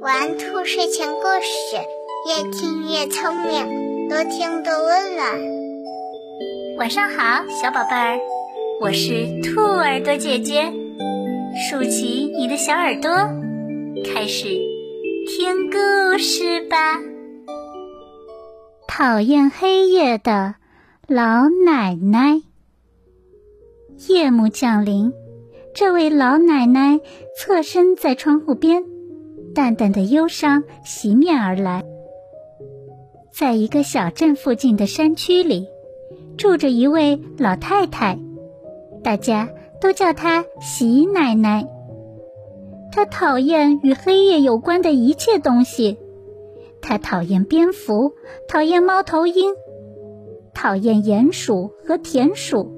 玩兔睡前故事，越听越聪明，多听多温暖。晚上好，小宝贝儿，我是兔耳朵姐姐，竖起你的小耳朵，开始听故事吧。讨厌黑夜的老奶奶。夜幕降临，这位老奶奶侧身在窗户边，淡淡的忧伤袭面而来。在一个小镇附近的山区里，住着一位老太太，大家都叫她喜奶奶。她讨厌与黑夜有关的一切东西，她讨厌蝙蝠，讨厌猫头鹰，讨厌鼹鼠和田鼠。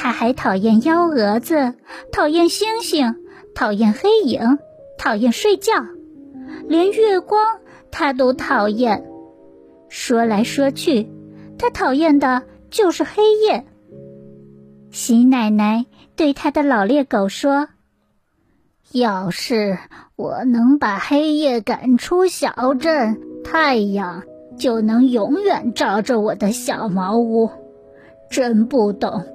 他还讨厌幺蛾子，讨厌星星，讨厌黑影，讨厌睡觉，连月光他都讨厌。说来说去，他讨厌的就是黑夜。喜奶奶对他的老猎狗说：“要是我能把黑夜赶出小镇，太阳就能永远照着我的小茅屋。”真不懂。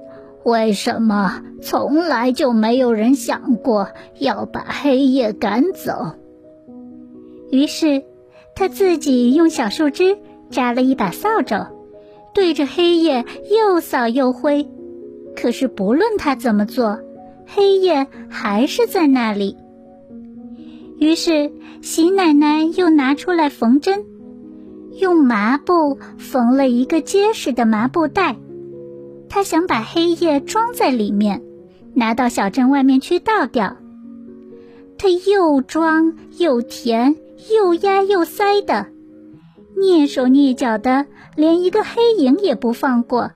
为什么从来就没有人想过要把黑夜赶走？于是，他自己用小树枝扎了一把扫帚，对着黑夜又扫又挥。可是，不论他怎么做，黑夜还是在那里。于是，喜奶奶又拿出来缝针，用麻布缝了一个结实的麻布袋。他想把黑夜装在里面，拿到小镇外面去倒掉。他又装又填，又压又塞的，蹑手蹑脚的，连一个黑影也不放过，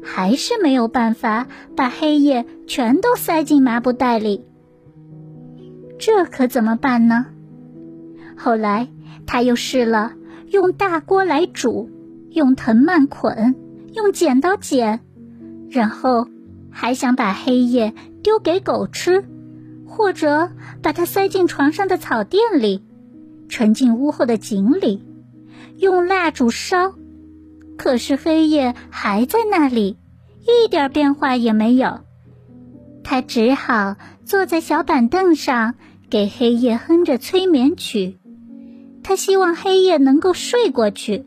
还是没有办法把黑夜全都塞进麻布袋里。这可怎么办呢？后来他又试了用大锅来煮，用藤蔓捆，用剪刀剪。然后，还想把黑夜丢给狗吃，或者把它塞进床上的草垫里，沉进屋后的井里，用蜡烛烧。可是黑夜还在那里，一点变化也没有。他只好坐在小板凳上，给黑夜哼着催眠曲。他希望黑夜能够睡过去，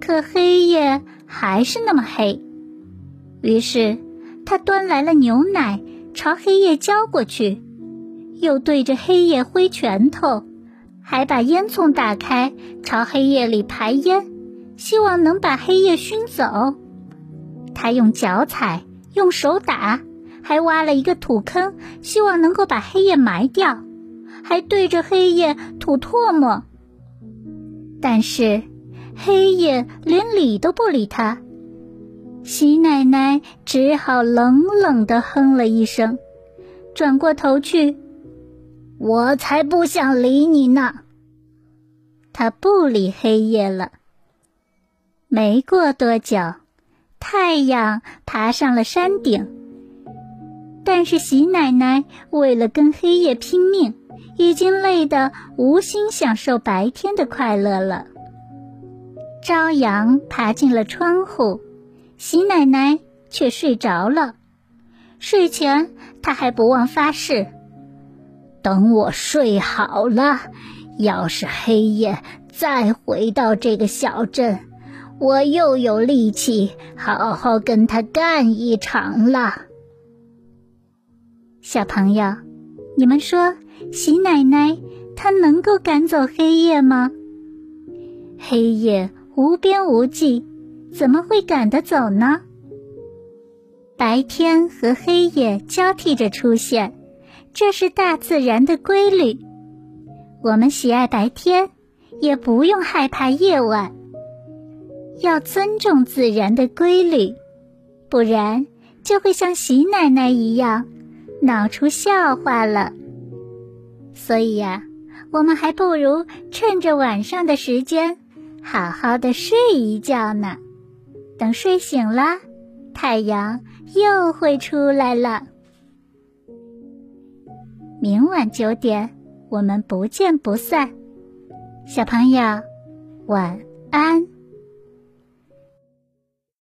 可黑夜还是那么黑。于是，他端来了牛奶，朝黑夜浇过去，又对着黑夜挥拳头，还把烟囱打开，朝黑夜里排烟，希望能把黑夜熏走。他用脚踩，用手打，还挖了一个土坑，希望能够把黑夜埋掉，还对着黑夜吐唾沫。但是，黑夜连理都不理他。喜奶奶只好冷冷地哼了一声，转过头去。我才不想理你呢。他不理黑夜了。没过多久，太阳爬上了山顶。但是喜奶奶为了跟黑夜拼命，已经累得无心享受白天的快乐了。朝阳爬进了窗户。喜奶奶却睡着了。睡前，她还不忘发誓：等我睡好了，要是黑夜再回到这个小镇，我又有力气好好跟他干一场了。小朋友，你们说，喜奶奶她能够赶走黑夜吗？黑夜无边无际。怎么会赶得走呢？白天和黑夜交替着出现，这是大自然的规律。我们喜爱白天，也不用害怕夜晚。要尊重自然的规律，不然就会像喜奶奶一样闹出笑话了。所以呀，我们还不如趁着晚上的时间，好好的睡一觉呢。等睡醒了，太阳又会出来了。明晚九点，我们不见不散。小朋友，晚安。